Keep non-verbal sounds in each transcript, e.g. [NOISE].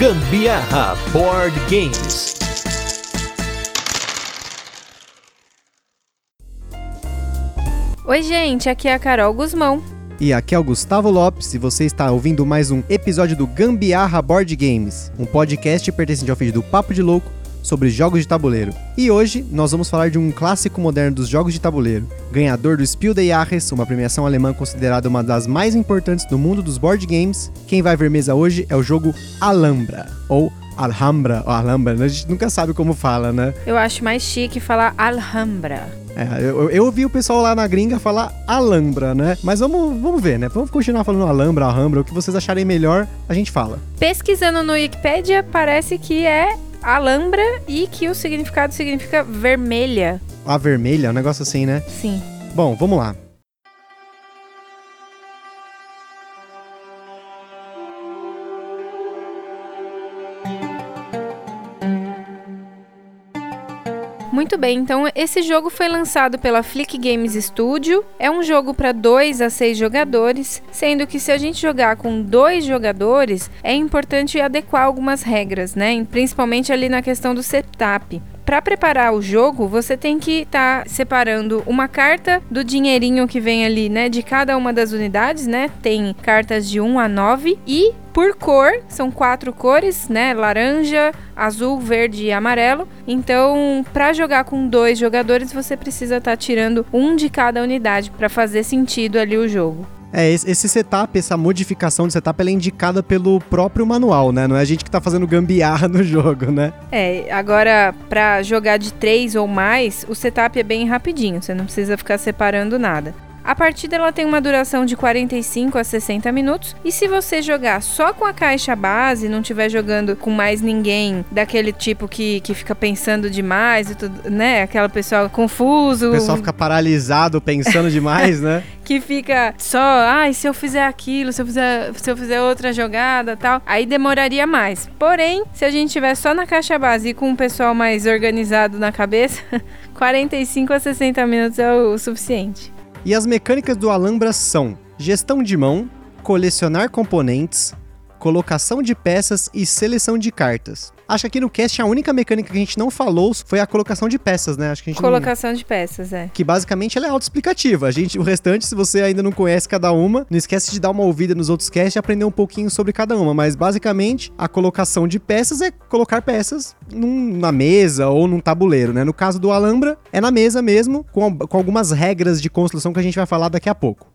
Gambiarra Board Games. Oi, gente, aqui é a Carol Guzmão. E aqui é o Gustavo Lopes e você está ouvindo mais um episódio do Gambiarra Board Games, um podcast pertencente ao feed do Papo de Louco sobre jogos de tabuleiro. E hoje nós vamos falar de um clássico moderno dos jogos de tabuleiro, ganhador do Spiel des Jahres, uma premiação alemã considerada uma das mais importantes do mundo dos board games. Quem vai ver mesa hoje é o jogo Alhambra, ou Alhambra, ou Alhambra, a gente nunca sabe como fala, né? Eu acho mais chique falar Alhambra. É, eu, eu ouvi o pessoal lá na gringa falar Alhambra, né? Mas vamos, vamos ver, né? Vamos continuar falando Alhambra, Alhambra, o que vocês acharem melhor, a gente fala. Pesquisando no Wikipedia, parece que é Alhambra e que o significado significa vermelha. A vermelha, um negócio assim, né? Sim. Bom, vamos lá. Muito bem, então esse jogo foi lançado pela Flick Games Studio. É um jogo para 2 a 6 jogadores, sendo que se a gente jogar com dois jogadores, é importante adequar algumas regras, né? Principalmente ali na questão do setup. Para preparar o jogo, você tem que estar tá separando uma carta do dinheirinho que vem ali, né, de cada uma das unidades, né? Tem cartas de 1 a 9 e por cor, são quatro cores, né? Laranja, azul, verde e amarelo. Então, para jogar com dois jogadores, você precisa estar tá tirando um de cada unidade para fazer sentido ali o jogo. É, esse setup, essa modificação de setup, ela é indicada pelo próprio manual, né? Não é a gente que tá fazendo gambiarra no jogo, né? É, agora, para jogar de três ou mais, o setup é bem rapidinho, você não precisa ficar separando nada. A partida ela tem uma duração de 45 a 60 minutos e se você jogar só com a caixa base, não estiver jogando com mais ninguém daquele tipo que, que fica pensando demais e tudo, né? Aquela pessoa confuso. O pessoal fica paralisado pensando [LAUGHS] demais, né? que fica só, ai, se eu fizer aquilo, se eu fizer, se eu fizer outra jogada, tal, aí demoraria mais. Porém, se a gente tiver só na caixa base e com um pessoal mais organizado na cabeça, [LAUGHS] 45 a 60 minutos é o suficiente. E as mecânicas do Alhambra são gestão de mão, colecionar componentes, colocação de peças e seleção de cartas. Acho que aqui no cast a única mecânica que a gente não falou foi a colocação de peças, né? Acho que a gente Colocação não... de peças, é. Que basicamente ela é autoexplicativa. A gente, o restante, se você ainda não conhece cada uma, não esquece de dar uma ouvida nos outros casts e aprender um pouquinho sobre cada uma. Mas basicamente a colocação de peças é colocar peças num, na mesa ou num tabuleiro, né? No caso do Alhambra, é na mesa mesmo, com, com algumas regras de construção que a gente vai falar daqui a pouco.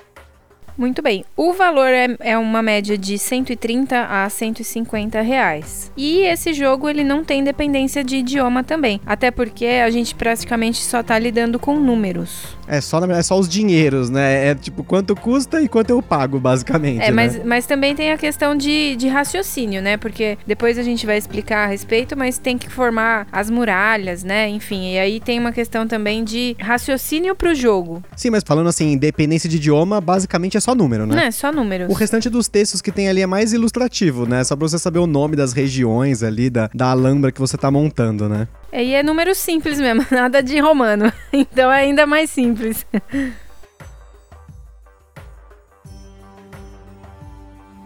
Muito bem. O valor é, é, uma média de 130 a 150 reais. E esse jogo ele não tem dependência de idioma também. Até porque a gente praticamente só tá lidando com números. É só, é só os dinheiros, né? É tipo quanto custa e quanto eu pago, basicamente. É, né? mas, mas também tem a questão de, de raciocínio, né? Porque depois a gente vai explicar a respeito, mas tem que formar as muralhas, né? Enfim, e aí tem uma questão também de raciocínio pro jogo. Sim, mas falando assim, independência de idioma, basicamente é só número, né? Não, é só números. O restante dos textos que tem ali é mais ilustrativo, né? Só pra você saber o nome das regiões ali, da, da alhambra que você tá montando, né? É, e é número simples mesmo, [LAUGHS] nada de romano. [LAUGHS] Então é ainda mais simples.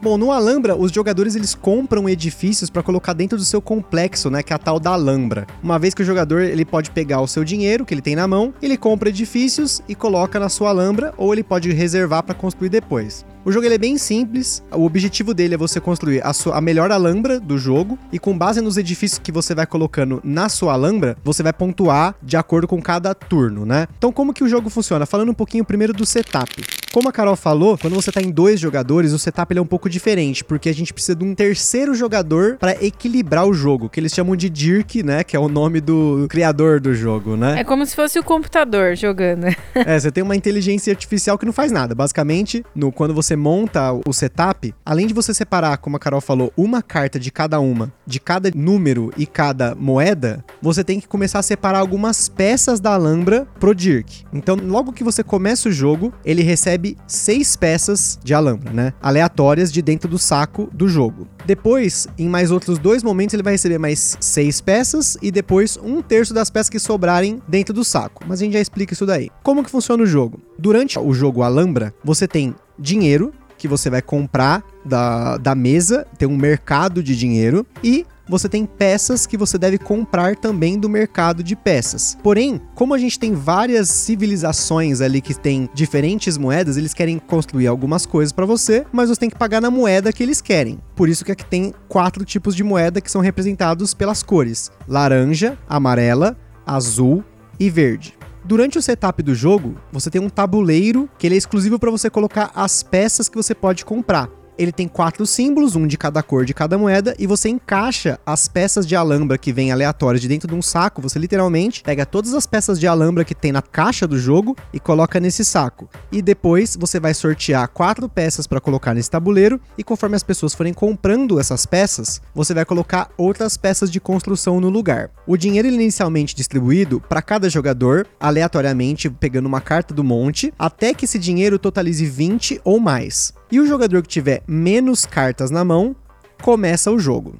Bom, no Alhambra, os jogadores eles compram edifícios para colocar dentro do seu complexo, né, que é a tal da Alhambra. Uma vez que o jogador ele pode pegar o seu dinheiro que ele tem na mão, ele compra edifícios e coloca na sua Alhambra, ou ele pode reservar para construir depois. O jogo ele é bem simples. O objetivo dele é você construir a, sua, a melhor alhambra do jogo e com base nos edifícios que você vai colocando na sua alhambra, você vai pontuar de acordo com cada turno, né? Então como que o jogo funciona? Falando um pouquinho primeiro do setup. Como a Carol falou, quando você tá em dois jogadores, o setup ele é um pouco diferente, porque a gente precisa de um terceiro jogador para equilibrar o jogo, que eles chamam de Dirk, né? Que é o nome do criador do jogo, né? É como se fosse o computador jogando. é, você tem uma inteligência artificial que não faz nada. Basicamente, no, quando você monta o setup, além de você separar, como a Carol falou, uma carta de cada uma, de cada número e cada moeda, você tem que começar a separar algumas peças da Alhambra pro Dirk. Então, logo que você começa o jogo, ele recebe seis peças de Alhambra, né? Aleatórias de dentro do saco do jogo. Depois, em mais outros dois momentos, ele vai receber mais seis peças e depois um terço das peças que sobrarem dentro do saco. Mas a gente já explica isso daí. Como que funciona o jogo? Durante o jogo Alhambra, você tem dinheiro que você vai comprar da, da mesa, tem um mercado de dinheiro, e você tem peças que você deve comprar também do mercado de peças. Porém, como a gente tem várias civilizações ali que têm diferentes moedas, eles querem construir algumas coisas para você, mas você tem que pagar na moeda que eles querem. Por isso que aqui tem quatro tipos de moeda que são representados pelas cores: laranja, amarela, azul e verde. Durante o setup do jogo, você tem um tabuleiro que ele é exclusivo para você colocar as peças que você pode comprar ele tem quatro símbolos, um de cada cor de cada moeda, e você encaixa as peças de alambra que vem aleatórias de dentro de um saco. Você literalmente pega todas as peças de alambra que tem na caixa do jogo e coloca nesse saco. E depois você vai sortear quatro peças para colocar nesse tabuleiro, e conforme as pessoas forem comprando essas peças, você vai colocar outras peças de construção no lugar. O dinheiro inicialmente distribuído para cada jogador, aleatoriamente pegando uma carta do monte, até que esse dinheiro totalize 20 ou mais. E o jogador que tiver menos cartas na mão começa o jogo.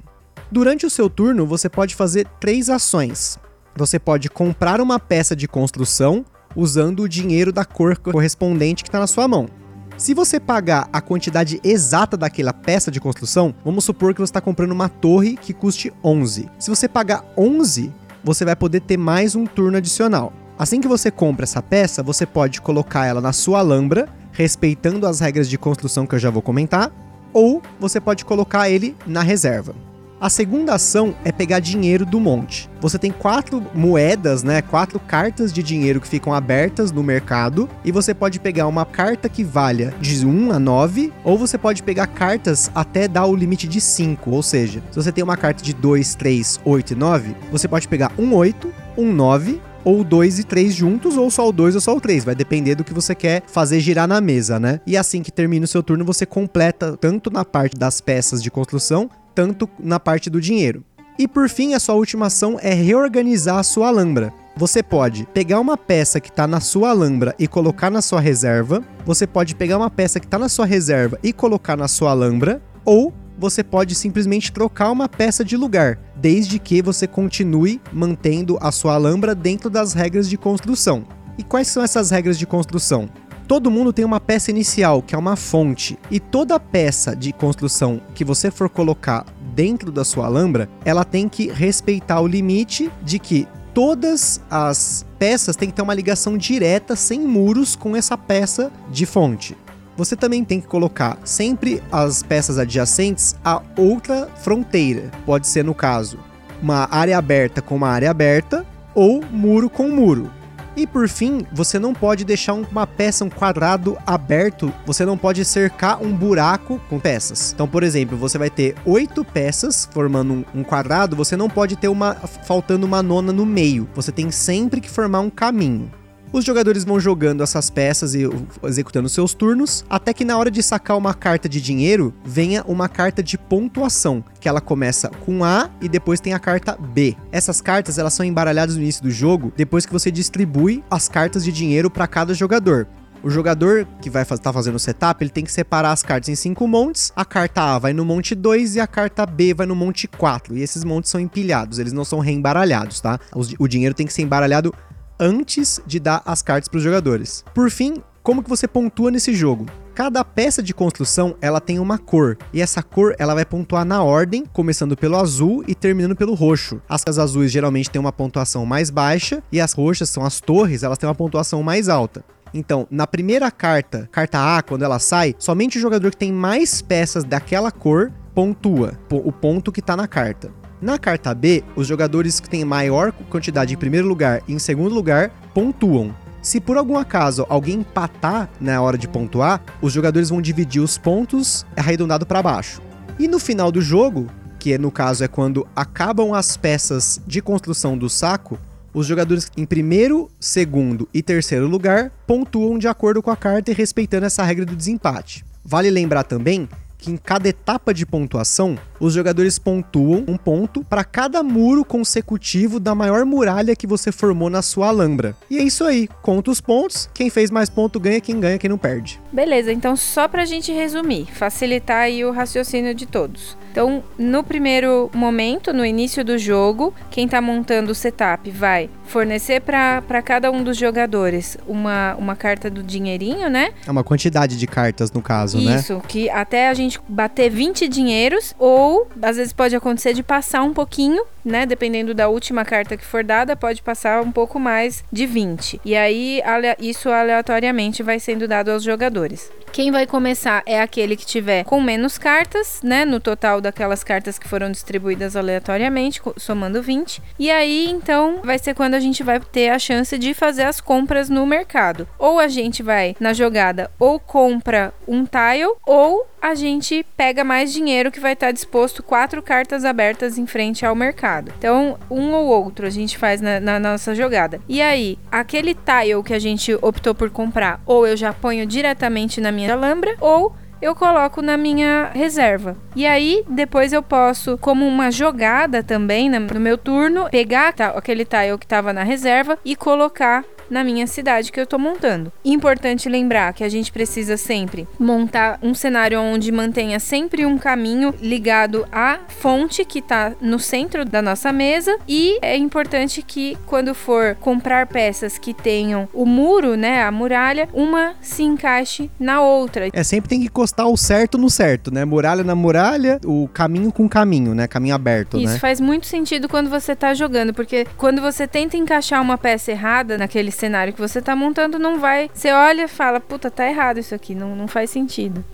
Durante o seu turno, você pode fazer três ações. Você pode comprar uma peça de construção usando o dinheiro da cor correspondente que está na sua mão. Se você pagar a quantidade exata daquela peça de construção, vamos supor que você está comprando uma torre que custe 11. Se você pagar 11, você vai poder ter mais um turno adicional. Assim que você compra essa peça, você pode colocar ela na sua alhambra respeitando as regras de construção que eu já vou comentar, ou você pode colocar ele na reserva. A segunda ação é pegar dinheiro do monte. Você tem quatro moedas, né? Quatro cartas de dinheiro que ficam abertas no mercado. E você pode pegar uma carta que valha de 1 a 9. Ou você pode pegar cartas até dar o limite de 5. Ou seja, se você tem uma carta de 2, 3, 8 e 9, você pode pegar um 8, um 9 ou 2 e 3 juntos, ou só o 2 ou só o 3. Vai depender do que você quer fazer girar na mesa, né? E assim que termina o seu turno, você completa tanto na parte das peças de construção, tanto na parte do dinheiro. E por fim, a sua última ação é reorganizar a sua alhambra. Você pode pegar uma peça que está na sua alhambra e colocar na sua reserva. Você pode pegar uma peça que está na sua reserva e colocar na sua alhambra. Ou você pode simplesmente trocar uma peça de lugar, desde que você continue mantendo a sua alhambra dentro das regras de construção. E quais são essas regras de construção? Todo mundo tem uma peça inicial, que é uma fonte, e toda peça de construção que você for colocar dentro da sua alhambra, ela tem que respeitar o limite de que todas as peças têm que ter uma ligação direta, sem muros, com essa peça de fonte você também tem que colocar sempre as peças adjacentes a outra fronteira. Pode ser, no caso, uma área aberta com uma área aberta ou muro com muro. E por fim, você não pode deixar uma peça, um quadrado aberto, você não pode cercar um buraco com peças. Então, por exemplo, você vai ter oito peças formando um, quadrado, você não pode ter uma faltando uma nona no meio. Você tem sempre que formar um caminho. Os jogadores vão jogando essas peças e executando seus turnos, até que na hora de sacar uma carta de dinheiro, venha uma carta de pontuação, que ela começa com A e depois tem a carta B. Essas cartas elas são embaralhadas no início do jogo, depois que você distribui as cartas de dinheiro para cada jogador. O jogador que vai estar tá fazendo o setup, ele tem que separar as cartas em cinco montes. A carta A vai no monte 2 e a carta B vai no monte 4. E esses montes são empilhados, eles não são reembaralhados, tá? O dinheiro tem que ser embaralhado antes de dar as cartas para os jogadores. Por fim, como que você pontua nesse jogo? Cada peça de construção ela tem uma cor e essa cor ela vai pontuar na ordem, começando pelo azul e terminando pelo roxo. As azuis geralmente têm uma pontuação mais baixa e as roxas são as torres, elas têm uma pontuação mais alta. Então, na primeira carta, carta A, quando ela sai, somente o jogador que tem mais peças daquela cor pontua o ponto que está na carta. Na carta B, os jogadores que têm maior quantidade em primeiro lugar e em segundo lugar pontuam. Se por algum acaso alguém empatar na hora de pontuar, os jogadores vão dividir os pontos arredondado para baixo. E no final do jogo, que no caso é quando acabam as peças de construção do saco, os jogadores em primeiro, segundo e terceiro lugar pontuam de acordo com a carta e respeitando essa regra do desempate. Vale lembrar também que em cada etapa de pontuação os jogadores pontuam um ponto para cada muro consecutivo da maior muralha que você formou na sua alhambra. E é isso aí, conta os pontos, quem fez mais ponto ganha, quem ganha, quem não perde. Beleza, então só pra gente resumir, facilitar aí o raciocínio de todos. Então, no primeiro momento, no início do jogo, quem está montando o setup vai fornecer para cada um dos jogadores uma, uma carta do dinheirinho, né? É uma quantidade de cartas, no caso, Isso, né? Isso, que até a gente bater 20 dinheiros, ou às vezes pode acontecer de passar um pouquinho, né? Dependendo da última carta que for dada, pode passar um pouco mais de 20. E aí, isso aleatoriamente vai sendo dado aos jogadores. Quem vai começar é aquele que tiver com menos cartas, né? No total daquelas cartas que foram distribuídas aleatoriamente, somando 20. E aí, então, vai ser quando a gente vai ter a chance de fazer as compras no mercado. Ou a gente vai na jogada ou compra um tile, ou a gente pega mais dinheiro que vai estar disposto quatro cartas abertas em frente ao mercado. Então, um ou outro a gente faz na, na nossa jogada. E aí, aquele tile que a gente optou por comprar, ou eu já ponho diretamente na minha alhambra, ou eu coloco na minha reserva. E aí, depois eu posso, como uma jogada também no meu turno, pegar aquele tile que estava na reserva e colocar na minha cidade que eu tô montando. Importante lembrar que a gente precisa sempre montar um cenário onde mantenha sempre um caminho ligado à fonte que tá no centro da nossa mesa e é importante que quando for comprar peças que tenham o muro, né, a muralha, uma se encaixe na outra. É, sempre tem que encostar o certo no certo, né? Muralha na muralha, o caminho com caminho, né? Caminho aberto, Isso né? faz muito sentido quando você tá jogando, porque quando você tenta encaixar uma peça errada naquele cenário que você tá montando, não vai. Você olha e fala, puta, tá errado isso aqui, não, não faz sentido.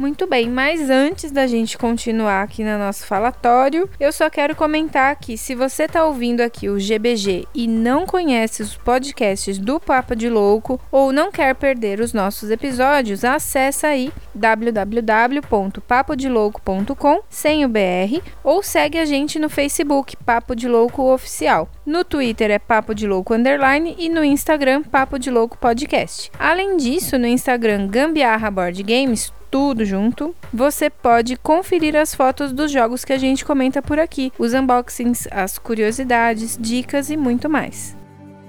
Muito bem, mas antes da gente continuar aqui no nosso falatório, eu só quero comentar que se você está ouvindo aqui o GBG e não conhece os podcasts do Papo de Louco ou não quer perder os nossos episódios, acessa aí www.papodelouco.com sem o BR ou segue a gente no Facebook Papo de Louco Oficial. No Twitter é Papo de Louco Underline e no Instagram Papo de Louco Podcast. Além disso, no Instagram Gambiarra Board Games, tudo junto, você pode conferir as fotos dos jogos que a gente comenta por aqui, os unboxings, as curiosidades, dicas e muito mais.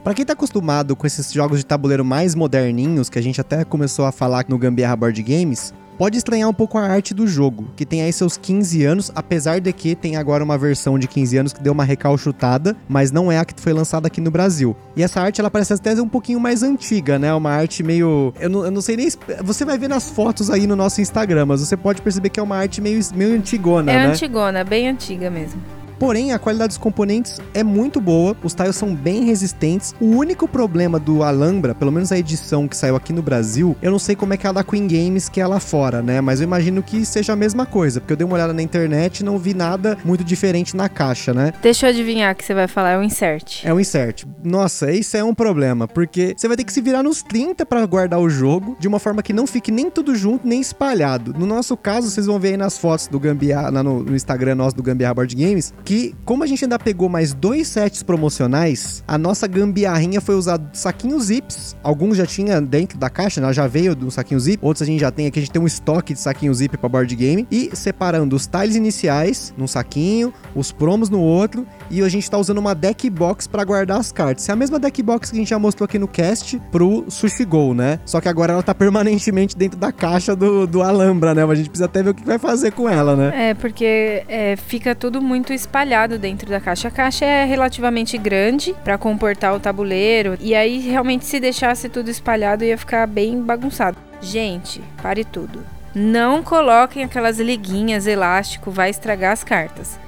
Para quem tá acostumado com esses jogos de tabuleiro mais moderninhos, que a gente até começou a falar no Gambiarra Board Games, pode estranhar um pouco a arte do jogo, que tem aí seus 15 anos, apesar de que tem agora uma versão de 15 anos que deu uma recalchutada, mas não é a que foi lançada aqui no Brasil. E essa arte, ela parece até um pouquinho mais antiga, né? Uma arte meio... Eu não, eu não sei nem... Você vai ver nas fotos aí no nosso Instagram, mas você pode perceber que é uma arte meio, meio antigona, é né? É antigona, bem antiga mesmo. Porém, a qualidade dos componentes é muito boa, os tiles são bem resistentes. O único problema do Alhambra, pelo menos a edição que saiu aqui no Brasil, eu não sei como é que é a da Queen Games que é lá fora, né? Mas eu imagino que seja a mesma coisa, porque eu dei uma olhada na internet e não vi nada muito diferente na caixa, né? Deixa eu adivinhar que você vai falar, é o insert. É o insert. Nossa, isso é um problema, porque você vai ter que se virar nos 30 para guardar o jogo de uma forma que não fique nem tudo junto, nem espalhado. No nosso caso, vocês vão ver aí nas fotos do Gambiarra, no, no Instagram nosso do Gambiarra Board Games, que, como a gente ainda pegou mais dois sets promocionais, a nossa gambiarrinha foi usar saquinhos zips. Alguns já tinha dentro da caixa, né? já veio do saquinho zip. Outros a gente já tem aqui, a gente tem um estoque de saquinho zip para board game. E separando os tiles iniciais num saquinho, os promos no outro. E a gente tá usando uma deck box para guardar as cartas. É a mesma deck box que a gente já mostrou aqui no cast pro Sushi Go, né? Só que agora ela tá permanentemente dentro da caixa do, do Alhambra, né? A gente precisa até ver o que vai fazer com ela, né? É, porque é, fica tudo muito espalhado dentro da caixa. A caixa é relativamente grande para comportar o tabuleiro e aí realmente se deixasse tudo espalhado ia ficar bem bagunçado. Gente, pare tudo. Não coloquem aquelas liguinhas elástico, vai estragar as cartas.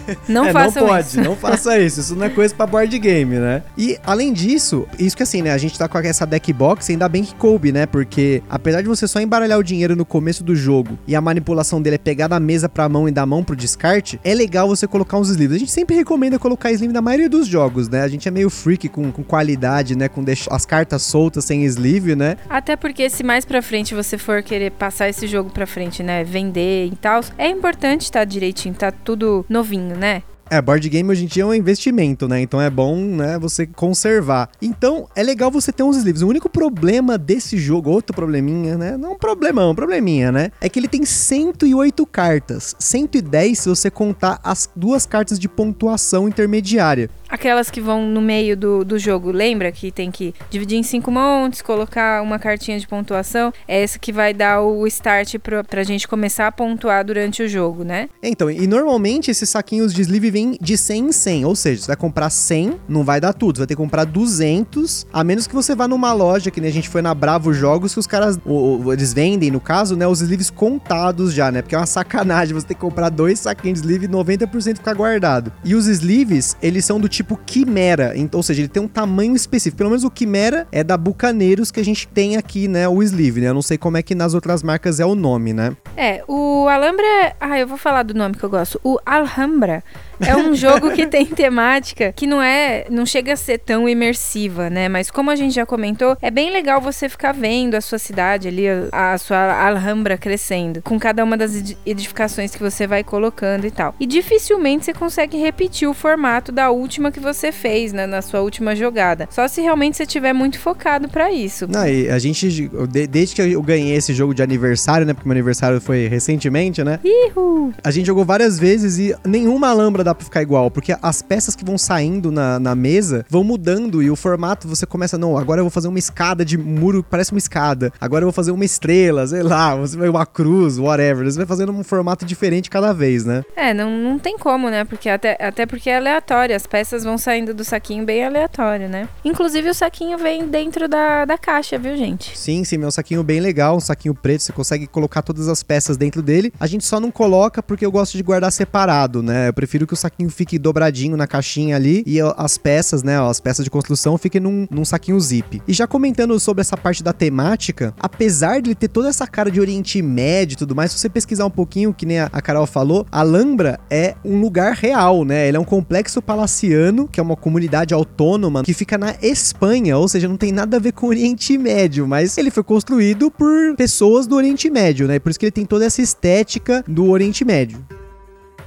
[LAUGHS] Não é, façam não pode, isso. não faça isso. Isso não é coisa pra board game, né? E além disso, isso que assim, né? A gente tá com essa deck box, ainda bem que coube, né? Porque apesar de você só embaralhar o dinheiro no começo do jogo e a manipulação dele é pegar da mesa pra mão e da mão pro descarte, é legal você colocar uns sleeves. A gente sempre recomenda colocar sleeve na maioria dos jogos, né? A gente é meio freak com, com qualidade, né? Com as cartas soltas sem sleeve, né? Até porque se mais pra frente você for querer passar esse jogo pra frente, né? Vender e tal, é importante estar tá direitinho, tá tudo novinho né? É, board game hoje em dia é um investimento, né? Então é bom, né, você conservar. Então é legal você ter uns sleeves. O único problema desse jogo, outro probleminha, né? Não um problemão, um probleminha, né? É que ele tem 108 cartas. 110 se você contar as duas cartas de pontuação intermediária. Aquelas que vão no meio do, do jogo, lembra que tem que dividir em cinco montes, colocar uma cartinha de pontuação? É essa que vai dar o start pra, pra gente começar a pontuar durante o jogo, né? Então, e normalmente esses saquinhos de sleeve vêm de 100 em 100, ou seja, você vai comprar 100, não vai dar tudo, você vai ter que comprar 200, a menos que você vá numa loja, que nem a gente foi na Bravo Jogos, que os caras, o, eles vendem, no caso, né, os sleeves contados já, né, porque é uma sacanagem você ter que comprar dois saquinhos de sleeve e 90% ficar guardado. E os sleeves, eles são do tipo tipo Quimera, então, ou seja, ele tem um tamanho específico. Pelo menos o Quimera é da Bucaneiros que a gente tem aqui, né, o sleeve, né? Eu não sei como é que nas outras marcas é o nome, né? É, o Alhambra, ah, eu vou falar do nome que eu gosto. O Alhambra é um jogo que tem temática que não é, não chega a ser tão imersiva, né? Mas como a gente já comentou, é bem legal você ficar vendo a sua cidade ali, a, a sua Alhambra crescendo, com cada uma das edificações que você vai colocando e tal. E dificilmente você consegue repetir o formato da última que você fez, né, na sua última jogada. Só se realmente você tiver muito focado para isso. Não, e a gente desde que eu ganhei esse jogo de aniversário, né, porque meu aniversário foi recentemente, né? Ihu. A gente jogou várias vezes e nenhuma Alhambra da dá pra ficar igual, porque as peças que vão saindo na, na mesa vão mudando e o formato você começa, não, agora eu vou fazer uma escada de muro, parece uma escada, agora eu vou fazer uma estrela, sei lá, você vai uma cruz, whatever, você vai fazendo um formato diferente cada vez, né? É, não, não tem como, né? Porque até, até porque é aleatório, as peças vão saindo do saquinho bem aleatório, né? Inclusive o saquinho vem dentro da, da caixa, viu, gente? Sim, sim, é um saquinho bem legal, um saquinho preto, você consegue colocar todas as peças dentro dele. A gente só não coloca porque eu gosto de guardar separado, né? Eu prefiro que o saquinho fique dobradinho na caixinha ali e as peças, né, as peças de construção fiquem num, num saquinho zip. E já comentando sobre essa parte da temática, apesar de ele ter toda essa cara de Oriente Médio e tudo mais, se você pesquisar um pouquinho, que nem a, a Carol falou, Alhambra é um lugar real, né? Ele é um complexo palaciano, que é uma comunidade autônoma que fica na Espanha, ou seja, não tem nada a ver com o Oriente Médio, mas ele foi construído por pessoas do Oriente Médio, né? Por isso que ele tem toda essa estética do Oriente Médio.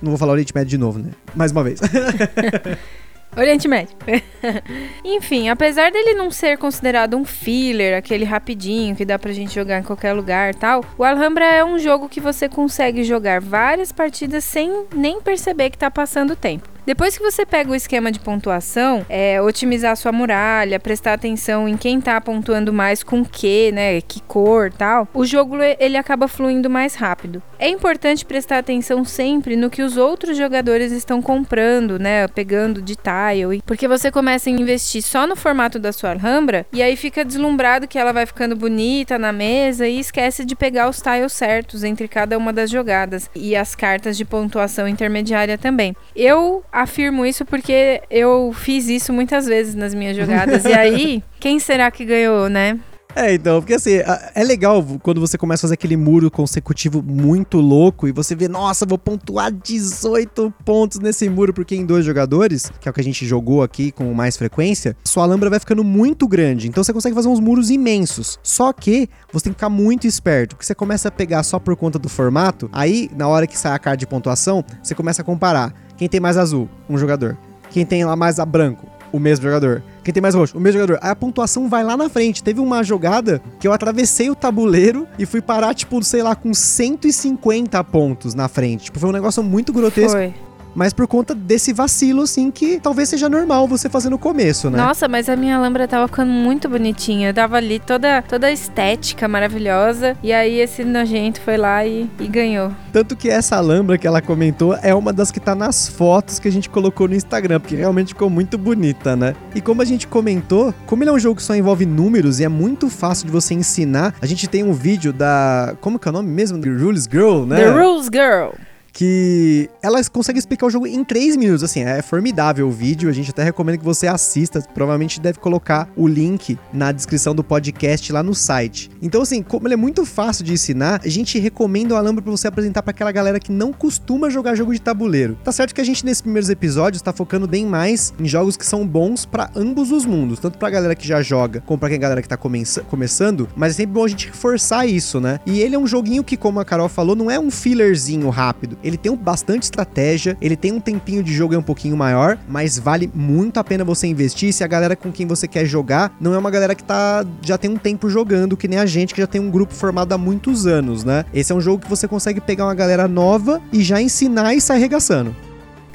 Não vou falar Oriente Médio de novo, né? Mais uma vez. [LAUGHS] Oriente Médio. [LAUGHS] Enfim, apesar dele não ser considerado um filler, aquele rapidinho que dá pra gente jogar em qualquer lugar e tal, o Alhambra é um jogo que você consegue jogar várias partidas sem nem perceber que tá passando tempo. Depois que você pega o esquema de pontuação, é, otimizar sua muralha, prestar atenção em quem tá pontuando mais com que, né, que cor tal, o jogo ele acaba fluindo mais rápido. É importante prestar atenção sempre no que os outros jogadores estão comprando, né, pegando de tile, porque você começa a investir só no formato da sua Alhambra e aí fica deslumbrado que ela vai ficando bonita na mesa e esquece de pegar os tiles certos entre cada uma das jogadas e as cartas de pontuação intermediária também. Eu afirmo isso porque eu fiz isso muitas vezes nas minhas jogadas. e aí, [LAUGHS] quem será que ganhou, né? É, então, porque assim, é legal quando você começa a fazer aquele muro consecutivo muito louco e você vê, nossa, vou pontuar 18 pontos nesse muro porque em dois jogadores, que é o que a gente jogou aqui com mais frequência, sua alhambra vai ficando muito grande. Então você consegue fazer uns muros imensos. Só que você tem que ficar muito esperto, porque você começa a pegar só por conta do formato, aí na hora que sai a carta de pontuação, você começa a comparar. Quem tem mais azul? Um jogador. Quem tem lá mais a branco? O mesmo jogador. Quem tem mais roxo? O mesmo jogador. Aí a pontuação vai lá na frente. Teve uma jogada que eu atravessei o tabuleiro e fui parar, tipo, sei lá, com 150 pontos na frente. Tipo, foi um negócio muito grotesco. Foi mas por conta desse vacilo, assim, que talvez seja normal você fazer no começo, né? Nossa, mas a minha lâmpada tava ficando muito bonitinha. Eu dava ali toda, toda a estética maravilhosa. E aí esse nojento foi lá e, e ganhou. Tanto que essa lâmpada que ela comentou é uma das que tá nas fotos que a gente colocou no Instagram, porque realmente ficou muito bonita, né? E como a gente comentou, como ele é um jogo que só envolve números e é muito fácil de você ensinar, a gente tem um vídeo da. Como que é o nome mesmo? The Rules Girl, né? The Rules Girl que ela consegue explicar o jogo em 3 minutos. Assim, é formidável o vídeo. A gente até recomenda que você assista. Provavelmente deve colocar o link na descrição do podcast lá no site. Então, assim, como ele é muito fácil de ensinar, a gente recomenda o Alhambra para você apresentar para aquela galera que não costuma jogar jogo de tabuleiro. Tá certo que a gente, nesses primeiros episódios, tá focando bem mais em jogos que são bons para ambos os mundos, tanto pra galera que já joga, como pra quem galera que tá começando, mas é sempre bom a gente reforçar isso, né? E ele é um joguinho que, como a Carol falou, não é um fillerzinho rápido Ele tem bastante estratégia, ele tem um tempinho de jogo é um pouquinho maior, mas vale muito a pena você investir se a galera com quem você quer jogar não é uma galera que tá já tem um tempo jogando, que nem a gente que já tem um grupo formado há muitos anos, né? Esse é um jogo que você consegue pegar uma galera nova e já ensinar e sair arregaçando.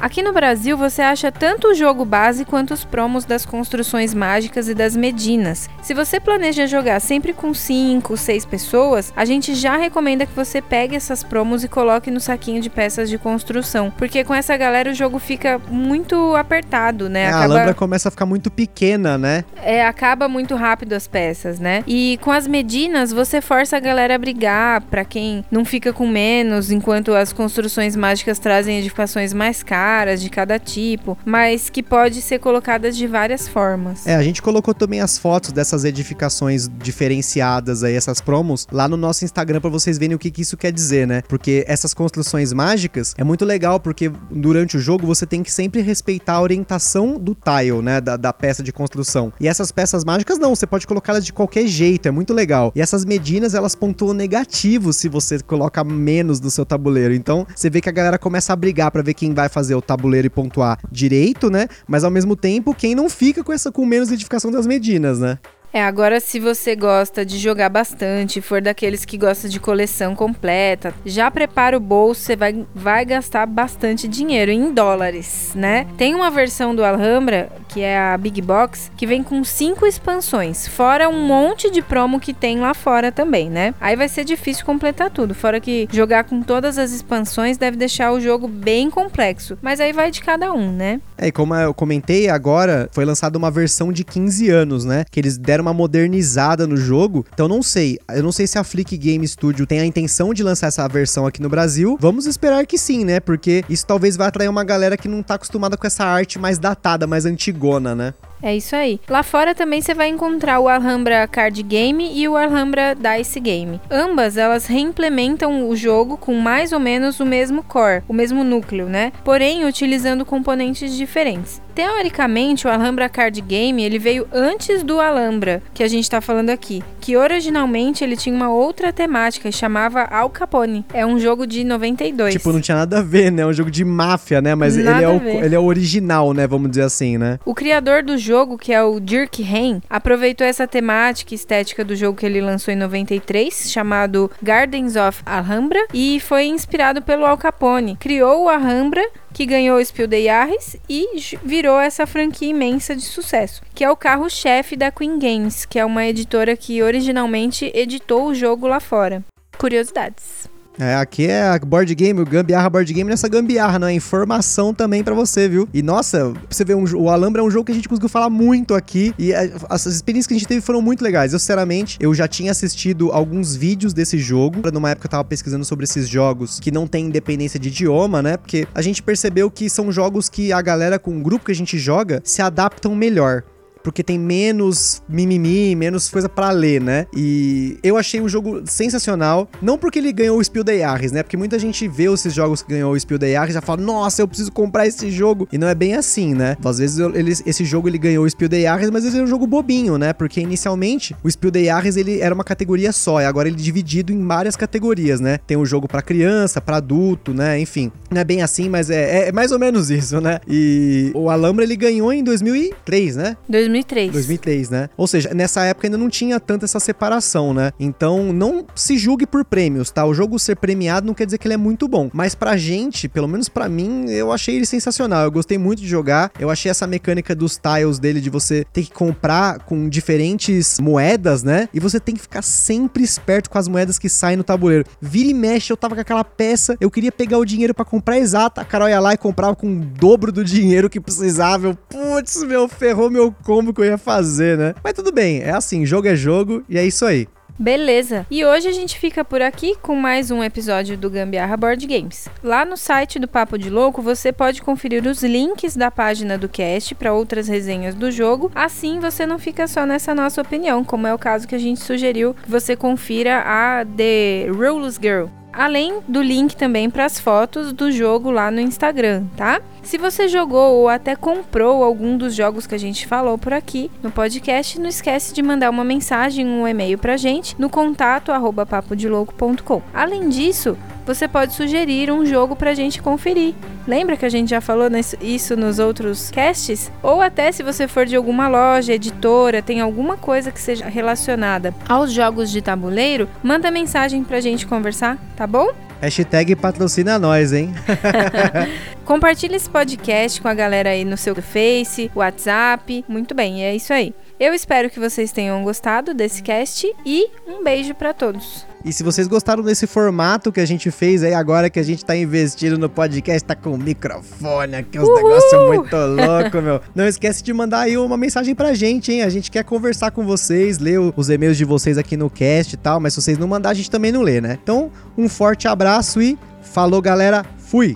Aqui no Brasil você acha tanto o jogo base quanto os promos das construções mágicas e das medinas. Se você planeja jogar sempre com 5, 6 pessoas, a gente já recomenda que você pegue essas promos e coloque no saquinho de peças de construção, porque com essa galera o jogo fica muito apertado, né? É, acaba... A Alhambra começa a ficar muito pequena, né? É, acaba muito rápido as peças, né? E com as medinas você força a galera a brigar para quem não fica com menos, enquanto as construções mágicas trazem edificações mais caras caras de cada tipo, mas que pode ser colocadas de várias formas. É, a gente colocou também as fotos dessas edificações diferenciadas aí, essas promos, lá no nosso Instagram para vocês verem o que, que isso quer dizer, né? Porque essas construções mágicas é muito legal porque durante o jogo você tem que sempre respeitar a orientação do tile, né? Da, da peça de construção. E essas peças mágicas não, você pode colocá-las de qualquer jeito, é muito legal. E essas medinas elas pontuam negativo se você coloca menos no seu tabuleiro. Então você vê que a galera começa a brigar para ver quem vai fazer tabuleiro e pontuar direito, né? Mas ao mesmo tempo, quem não fica com essa com menos edificação das medinas, né? É, agora se você gosta de jogar bastante, for daqueles que gosta de coleção completa, já prepara o bolso, você vai, vai gastar bastante dinheiro em dólares, né? Tem uma versão do Alhambra, que é a Big Box, que vem com cinco expansões, fora um monte de promo que tem lá fora também, né? Aí vai ser difícil completar tudo, fora que jogar com todas as expansões deve deixar o jogo bem complexo, mas aí vai de cada um, né? É, e como eu comentei agora, foi lançada uma versão de 15 anos, né? Que eles deram deram uma modernizada no jogo. Então não sei. Eu não sei se a Flick Game Studio tem a intenção de lançar essa versão aqui no Brasil. Vamos esperar que sim, né? Porque isso talvez vai atrair uma galera que não tá acostumada com essa arte mais datada, mais antigona, né? É isso aí. Lá fora também você vai encontrar o Alhambra Card Game e o Alhambra Dice Game. Ambas elas reimplementam o jogo com mais ou menos o mesmo core, o mesmo núcleo, né? Porém, utilizando componentes diferentes. Teoricamente, o Alhambra Card Game ele veio antes do Alhambra, que a gente está falando aqui, que originalmente ele tinha uma outra temática e chamava Al Capone. É um jogo de 92. Tipo, não tinha nada a ver, né? É um jogo de máfia, né? Mas ele é, o, ele é o original, né? Vamos dizer assim, né? O criador do jogo, que é o Dirk Hain, aproveitou essa temática estética do jogo que ele lançou em 93, chamado Gardens of Alhambra, e foi inspirado pelo Al Capone. Criou o Alhambra que ganhou o Spiel des Jahres e virou essa franquia imensa de sucesso, que é o carro-chefe da Queen Games, que é uma editora que originalmente editou o jogo lá fora. Curiosidades. É, aqui é a board game, o gambiarra board game nessa gambiarra, não é informação também para você, viu? E nossa, você vê, um, o Alhambra é um jogo que a gente conseguiu falar muito aqui e a, as experiências que a gente teve foram muito legais. Eu, sinceramente, eu já tinha assistido alguns vídeos desse jogo, numa época eu tava pesquisando sobre esses jogos que não tem independência de idioma, né? Porque a gente percebeu que são jogos que a galera com o grupo que a gente joga se adaptam melhor porque tem menos mimimi, menos coisa para ler, né? E eu achei o jogo sensacional, não porque ele ganhou o Spiel des Jahres, né? Porque muita gente vê esses jogos que ganhou o Spiel des Jahres e já fala, nossa, eu preciso comprar esse jogo. E não é bem assim, né? Às vezes ele, esse jogo ele ganhou o Spiel des Jahres, mas ele é um jogo bobinho, né? Porque inicialmente o Spiel des Jahres ele era uma categoria só, e agora ele é dividido em várias categorias, né? Tem o um jogo para criança, para adulto, né? Enfim, não é bem assim, mas é, é, mais ou menos isso, né? E o Alhambra ele ganhou em 2003, né? 2003. 2003. 2003, né? Ou seja, nessa época ainda não tinha tanta essa separação, né? Então não se julgue por prêmios, tá? O jogo ser premiado não quer dizer que ele é muito bom, mas pra gente, pelo menos pra mim, eu achei ele sensacional. Eu gostei muito de jogar. Eu achei essa mecânica dos tiles dele de você ter que comprar com diferentes moedas, né? E você tem que ficar sempre esperto com as moedas que saem no tabuleiro. Vira e mexe, eu tava com aquela peça, eu queria pegar o dinheiro para comprar exata, a Carol ia lá e comprava com o dobro do dinheiro que precisava. Eu, putz, meu, ferrou meu combo que eu ia fazer, né? Mas tudo bem, é assim, jogo é jogo e é isso aí. Beleza. E hoje a gente fica por aqui com mais um episódio do Gambiarra Board Games. Lá no site do Papo de Louco você pode conferir os links da página do cast para outras resenhas do jogo. Assim você não fica só nessa nossa opinião, como é o caso que a gente sugeriu que você confira a The Rules Girl. Além do link também para as fotos do jogo lá no Instagram, tá? Se você jogou ou até comprou algum dos jogos que a gente falou por aqui no podcast, não esquece de mandar uma mensagem, um e-mail pra gente no contato. Além disso, você pode sugerir um jogo pra gente conferir. Lembra que a gente já falou isso nos outros casts? Ou até se você for de alguma loja, editora, tem alguma coisa que seja relacionada aos jogos de tabuleiro, manda mensagem pra gente conversar, tá bom? Hashtag patrocina nós, hein? [LAUGHS] Compartilhe esse podcast com a galera aí no seu Face, WhatsApp. Muito bem, é isso aí. Eu espero que vocês tenham gostado desse cast e um beijo para todos. E se vocês gostaram desse formato que a gente fez aí agora que a gente tá investindo no podcast, tá com microfone aqui, uns negócios muito loucos, meu. Não esquece de mandar aí uma mensagem pra gente, hein? A gente quer conversar com vocês, ler os e-mails de vocês aqui no cast e tal, mas se vocês não mandar, a gente também não lê, né? Então, um forte abraço e falou, galera. Fui!